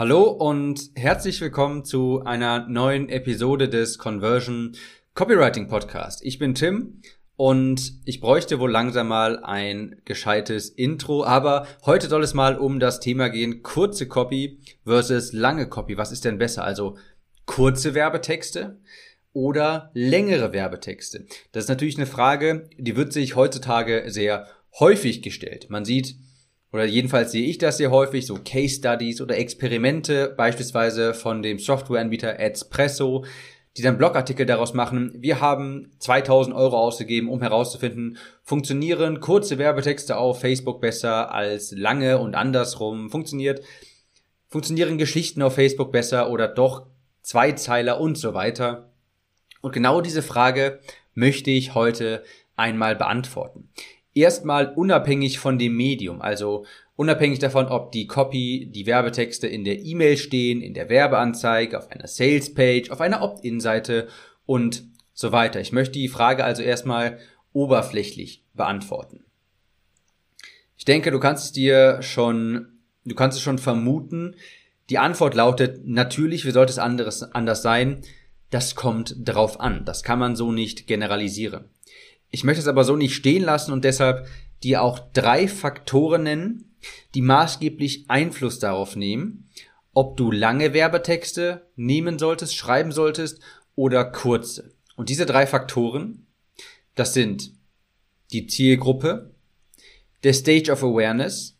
Hallo und herzlich willkommen zu einer neuen Episode des Conversion Copywriting Podcast. Ich bin Tim und ich bräuchte wohl langsam mal ein gescheites Intro, aber heute soll es mal um das Thema gehen, kurze Copy versus lange Copy. Was ist denn besser? Also kurze Werbetexte oder längere Werbetexte? Das ist natürlich eine Frage, die wird sich heutzutage sehr häufig gestellt. Man sieht oder jedenfalls sehe ich das sehr häufig, so Case Studies oder Experimente, beispielsweise von dem Softwareanbieter Adspresso, die dann Blogartikel daraus machen. Wir haben 2000 Euro ausgegeben, um herauszufinden, funktionieren kurze Werbetexte auf Facebook besser als lange und andersrum? Funktioniert, funktionieren Geschichten auf Facebook besser oder doch Zweizeiler und so weiter? Und genau diese Frage möchte ich heute einmal beantworten erstmal unabhängig von dem Medium, also unabhängig davon, ob die Copy, die Werbetexte in der E-Mail stehen, in der Werbeanzeige, auf einer Sales-Page, auf einer Opt-in-Seite und so weiter. Ich möchte die Frage also erstmal oberflächlich beantworten. Ich denke, du kannst es dir schon, du kannst es schon vermuten. Die Antwort lautet natürlich, wie sollte es anderes, anders sein? Das kommt drauf an. Das kann man so nicht generalisieren. Ich möchte es aber so nicht stehen lassen und deshalb dir auch drei Faktoren nennen, die maßgeblich Einfluss darauf nehmen, ob du lange Werbetexte nehmen solltest, schreiben solltest oder kurze. Und diese drei Faktoren, das sind die Zielgruppe, der Stage of Awareness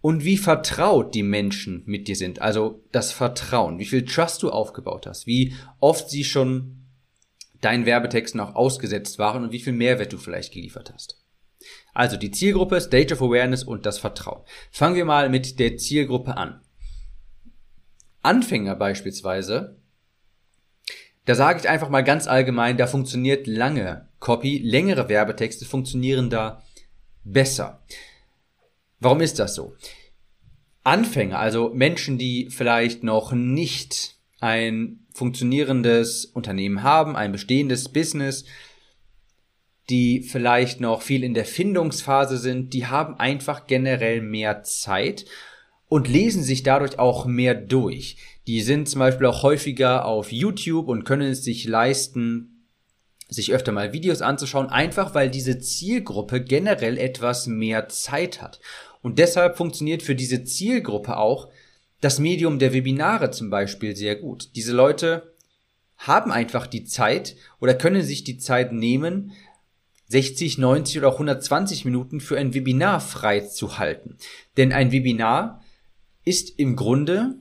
und wie vertraut die Menschen mit dir sind. Also das Vertrauen, wie viel Trust du aufgebaut hast, wie oft sie schon deinen Werbetexten auch ausgesetzt waren und wie viel Mehrwert du vielleicht geliefert hast. Also die Zielgruppe, Stage of Awareness und das Vertrauen. Fangen wir mal mit der Zielgruppe an. Anfänger beispielsweise, da sage ich einfach mal ganz allgemein, da funktioniert lange Copy, längere Werbetexte funktionieren da besser. Warum ist das so? Anfänger, also Menschen, die vielleicht noch nicht ein funktionierendes Unternehmen haben, ein bestehendes Business, die vielleicht noch viel in der Findungsphase sind, die haben einfach generell mehr Zeit und lesen sich dadurch auch mehr durch. Die sind zum Beispiel auch häufiger auf YouTube und können es sich leisten, sich öfter mal Videos anzuschauen, einfach weil diese Zielgruppe generell etwas mehr Zeit hat. Und deshalb funktioniert für diese Zielgruppe auch das Medium der Webinare zum Beispiel sehr gut. Diese Leute haben einfach die Zeit oder können sich die Zeit nehmen, 60, 90 oder auch 120 Minuten für ein Webinar freizuhalten. Denn ein Webinar ist im Grunde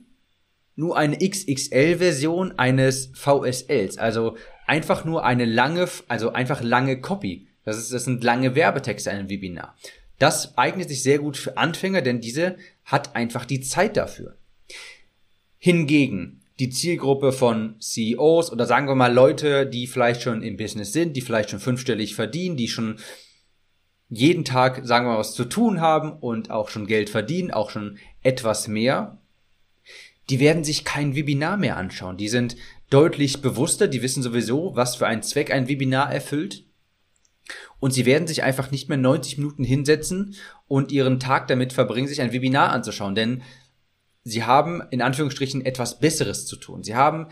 nur eine XXL-Version eines VSLs, also einfach nur eine lange, also einfach lange Copy. Das, ist, das sind lange Werbetexte in einem Webinar. Das eignet sich sehr gut für Anfänger, denn diese hat einfach die Zeit dafür. Hingegen die Zielgruppe von CEOs oder sagen wir mal Leute, die vielleicht schon im Business sind, die vielleicht schon fünfstellig verdienen, die schon jeden Tag, sagen wir mal, was zu tun haben und auch schon Geld verdienen, auch schon etwas mehr, die werden sich kein Webinar mehr anschauen. Die sind deutlich bewusster, die wissen sowieso, was für einen Zweck ein Webinar erfüllt. Und sie werden sich einfach nicht mehr 90 Minuten hinsetzen und ihren Tag damit verbringen, sich ein Webinar anzuschauen. Denn sie haben in Anführungsstrichen etwas Besseres zu tun. Sie haben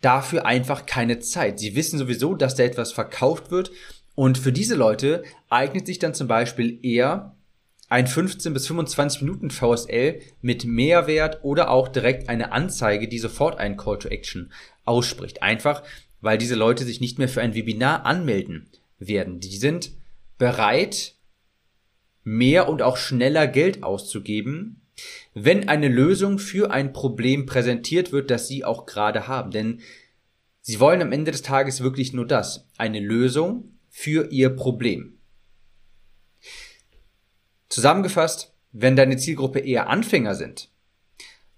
dafür einfach keine Zeit. Sie wissen sowieso, dass da etwas verkauft wird und für diese Leute eignet sich dann zum Beispiel eher ein 15 bis 25 Minuten VSL mit Mehrwert oder auch direkt eine Anzeige, die sofort einen Call to Action ausspricht. Einfach, weil diese Leute sich nicht mehr für ein Webinar anmelden werden. Die sind bereit, mehr und auch schneller Geld auszugeben, wenn eine Lösung für ein Problem präsentiert wird, das Sie auch gerade haben. Denn Sie wollen am Ende des Tages wirklich nur das, eine Lösung für Ihr Problem. Zusammengefasst, wenn deine Zielgruppe eher Anfänger sind,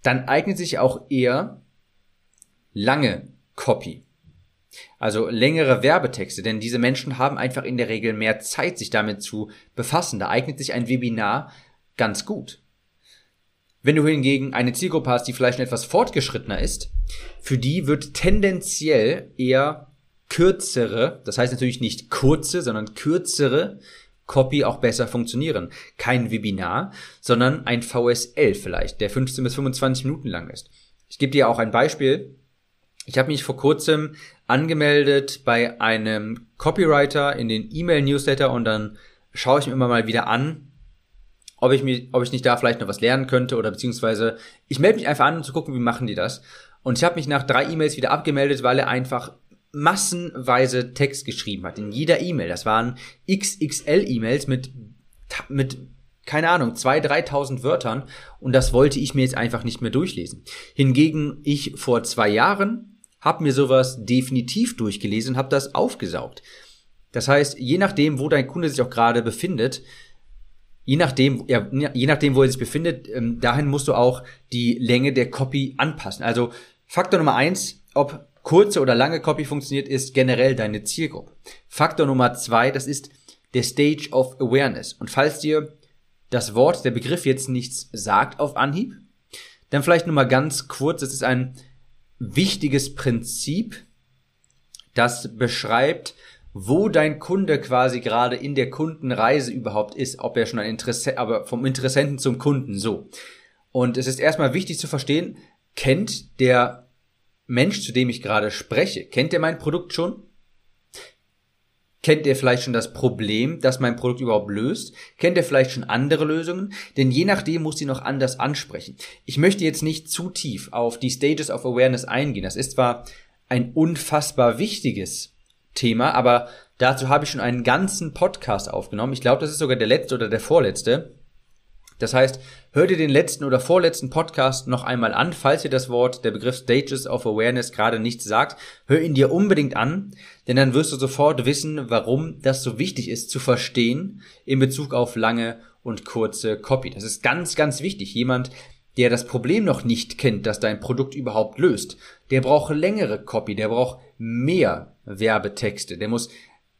dann eignet sich auch eher lange Copy. Also längere Werbetexte, denn diese Menschen haben einfach in der Regel mehr Zeit, sich damit zu befassen. Da eignet sich ein Webinar ganz gut. Wenn du hingegen eine Zielgruppe hast, die vielleicht etwas fortgeschrittener ist, für die wird tendenziell eher kürzere, das heißt natürlich nicht kurze, sondern kürzere Copy auch besser funktionieren. Kein Webinar, sondern ein VSL vielleicht, der 15 bis 25 Minuten lang ist. Ich gebe dir auch ein Beispiel. Ich habe mich vor kurzem angemeldet bei einem Copywriter in den E-Mail-Newsletter und dann schaue ich mir immer mal wieder an, ob ich, mir, ob ich nicht da vielleicht noch was lernen könnte oder beziehungsweise ich melde mich einfach an, um zu gucken, wie machen die das. Und ich habe mich nach drei E-Mails wieder abgemeldet, weil er einfach massenweise Text geschrieben hat. In jeder E-Mail. Das waren XXL-E-Mails mit, mit, keine Ahnung, zwei, dreitausend Wörtern. Und das wollte ich mir jetzt einfach nicht mehr durchlesen. Hingegen ich vor zwei Jahren habe mir sowas definitiv durchgelesen, habe das aufgesaugt. Das heißt, je nachdem, wo dein Kunde sich auch gerade befindet, je nachdem, ja, je nachdem, wo er sich befindet, ähm, dahin musst du auch die Länge der Copy anpassen. Also Faktor Nummer eins, ob kurze oder lange Copy funktioniert, ist generell deine Zielgruppe. Faktor Nummer zwei, das ist der Stage of Awareness. Und falls dir das Wort, der Begriff jetzt nichts sagt auf Anhieb, dann vielleicht nur mal ganz kurz, das ist ein wichtiges Prinzip, das beschreibt, wo dein Kunde quasi gerade in der Kundenreise überhaupt ist, ob er schon ein Interesse, aber vom Interessenten zum Kunden so. Und es ist erstmal wichtig zu verstehen, kennt der Mensch, zu dem ich gerade spreche, kennt er mein Produkt schon? Kennt er vielleicht schon das Problem, das mein Produkt überhaupt löst? Kennt er vielleicht schon andere Lösungen? Denn je nachdem muss sie noch anders ansprechen. Ich möchte jetzt nicht zu tief auf die Stages of Awareness eingehen. Das ist zwar ein unfassbar wichtiges Thema, aber dazu habe ich schon einen ganzen Podcast aufgenommen. Ich glaube, das ist sogar der letzte oder der vorletzte. Das heißt, hör dir den letzten oder vorletzten Podcast noch einmal an, falls dir das Wort, der Begriff Stages of Awareness gerade nichts sagt. Hör ihn dir unbedingt an, denn dann wirst du sofort wissen, warum das so wichtig ist zu verstehen in Bezug auf lange und kurze Copy. Das ist ganz, ganz wichtig. Jemand, der das Problem noch nicht kennt, dass dein Produkt überhaupt löst, der braucht längere Copy, der braucht mehr Werbetexte, der muss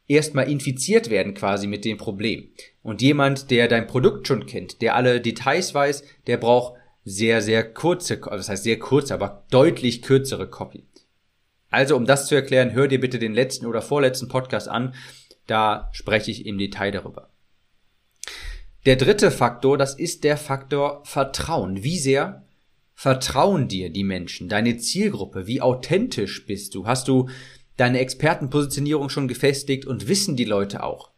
erstmal infiziert werden quasi mit dem Problem. Und jemand, der dein Produkt schon kennt, der alle Details weiß, der braucht sehr, sehr kurze, das heißt sehr kurze, aber deutlich kürzere Copy. Also, um das zu erklären, hör dir bitte den letzten oder vorletzten Podcast an. Da spreche ich im Detail darüber. Der dritte Faktor, das ist der Faktor Vertrauen. Wie sehr vertrauen dir die Menschen, deine Zielgruppe? Wie authentisch bist du? Hast du deine Expertenpositionierung schon gefestigt und wissen die Leute auch,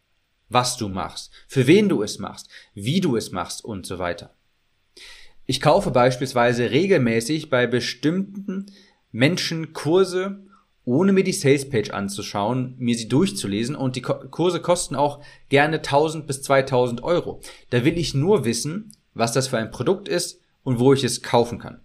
was du machst, für wen du es machst, wie du es machst und so weiter. Ich kaufe beispielsweise regelmäßig bei bestimmten Menschen Kurse, ohne mir die Salespage anzuschauen, mir sie durchzulesen und die Kurse kosten auch gerne 1000 bis 2000 Euro. Da will ich nur wissen, was das für ein Produkt ist und wo ich es kaufen kann.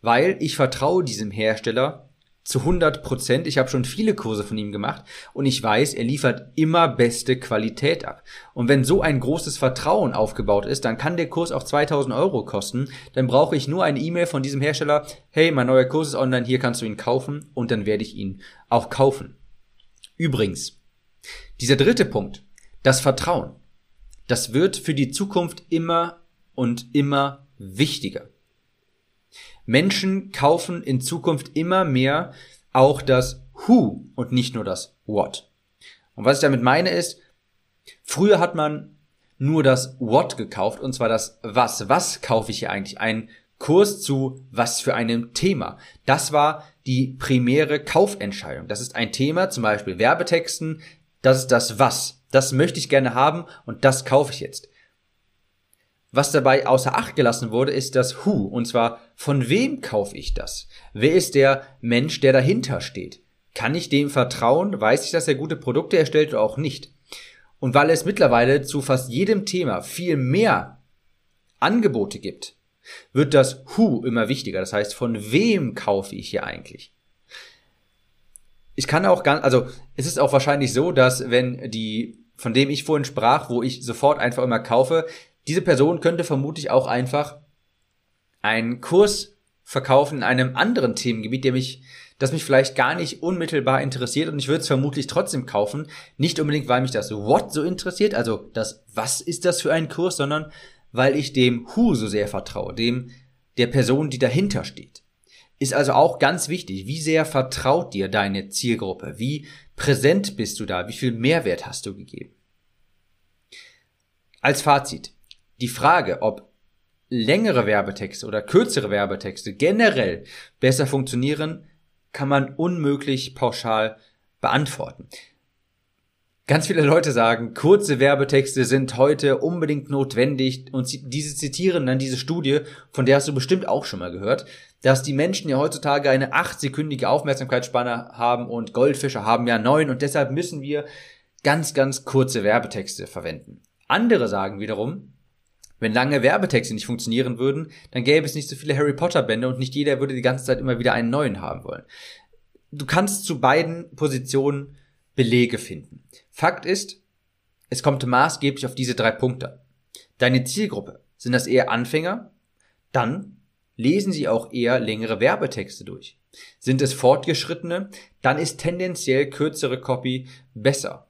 Weil ich vertraue diesem Hersteller zu 100 Prozent. Ich habe schon viele Kurse von ihm gemacht und ich weiß, er liefert immer beste Qualität ab. Und wenn so ein großes Vertrauen aufgebaut ist, dann kann der Kurs auch 2000 Euro kosten. Dann brauche ich nur eine E-Mail von diesem Hersteller. Hey, mein neuer Kurs ist online, hier kannst du ihn kaufen und dann werde ich ihn auch kaufen. Übrigens, dieser dritte Punkt, das Vertrauen, das wird für die Zukunft immer und immer wichtiger. Menschen kaufen in Zukunft immer mehr auch das Who und nicht nur das What. Und was ich damit meine ist, früher hat man nur das What gekauft und zwar das Was. Was kaufe ich hier eigentlich? Ein Kurs zu was für einem Thema. Das war die primäre Kaufentscheidung. Das ist ein Thema, zum Beispiel Werbetexten. Das ist das Was. Das möchte ich gerne haben und das kaufe ich jetzt. Was dabei außer Acht gelassen wurde, ist das Who. Und zwar, von wem kaufe ich das? Wer ist der Mensch, der dahinter steht? Kann ich dem vertrauen? Weiß ich, dass er gute Produkte erstellt oder auch nicht? Und weil es mittlerweile zu fast jedem Thema viel mehr Angebote gibt, wird das Who immer wichtiger. Das heißt, von wem kaufe ich hier eigentlich? Ich kann auch ganz, also es ist auch wahrscheinlich so, dass wenn die, von dem ich vorhin sprach, wo ich sofort einfach immer kaufe, diese Person könnte vermutlich auch einfach einen Kurs verkaufen in einem anderen Themengebiet, der mich, das mich vielleicht gar nicht unmittelbar interessiert und ich würde es vermutlich trotzdem kaufen. Nicht unbedingt, weil mich das What so interessiert, also das Was ist das für ein Kurs, sondern weil ich dem Who so sehr vertraue, dem der Person, die dahinter steht. Ist also auch ganz wichtig, wie sehr vertraut dir deine Zielgruppe, wie präsent bist du da, wie viel Mehrwert hast du gegeben. Als Fazit. Die Frage, ob längere Werbetexte oder kürzere Werbetexte generell besser funktionieren, kann man unmöglich pauschal beantworten. Ganz viele Leute sagen, kurze Werbetexte sind heute unbedingt notwendig und diese zitieren dann diese Studie, von der hast du bestimmt auch schon mal gehört, dass die Menschen ja heutzutage eine achtsekündige Aufmerksamkeitsspanne haben und Goldfische haben ja neun und deshalb müssen wir ganz, ganz kurze Werbetexte verwenden. Andere sagen wiederum, wenn lange Werbetexte nicht funktionieren würden, dann gäbe es nicht so viele Harry Potter Bände und nicht jeder würde die ganze Zeit immer wieder einen neuen haben wollen. Du kannst zu beiden Positionen Belege finden. Fakt ist, es kommt maßgeblich auf diese drei Punkte. Deine Zielgruppe, sind das eher Anfänger? Dann lesen sie auch eher längere Werbetexte durch. Sind es Fortgeschrittene? Dann ist tendenziell kürzere Copy besser.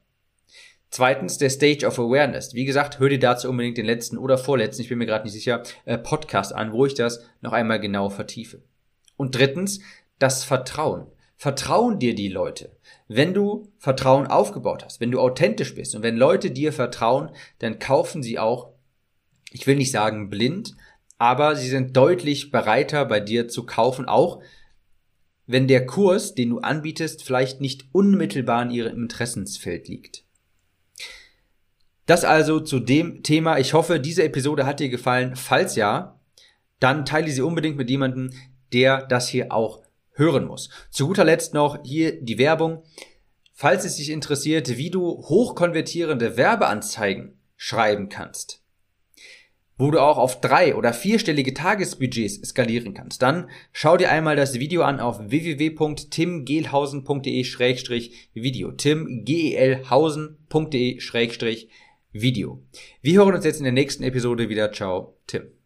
Zweitens der Stage of Awareness. Wie gesagt, hör dir dazu unbedingt den letzten oder vorletzten, ich bin mir gerade nicht sicher, äh, Podcast an, wo ich das noch einmal genau vertiefe. Und drittens das Vertrauen. Vertrauen dir die Leute. Wenn du Vertrauen aufgebaut hast, wenn du authentisch bist und wenn Leute dir vertrauen, dann kaufen sie auch, ich will nicht sagen blind, aber sie sind deutlich bereiter bei dir zu kaufen, auch wenn der Kurs, den du anbietest, vielleicht nicht unmittelbar in ihrem Interessensfeld liegt. Das also zu dem Thema. Ich hoffe, diese Episode hat dir gefallen. Falls ja, dann teile sie unbedingt mit jemandem, der das hier auch hören muss. Zu guter Letzt noch hier die Werbung. Falls es dich interessiert, wie du hochkonvertierende Werbeanzeigen schreiben kannst, wo du auch auf drei- oder vierstellige Tagesbudgets skalieren kannst, dann schau dir einmal das Video an auf www.timgelhausen.de-video. timgelhausen.de-video. Wir hören uns jetzt in der nächsten Episode wieder. Ciao, Tim.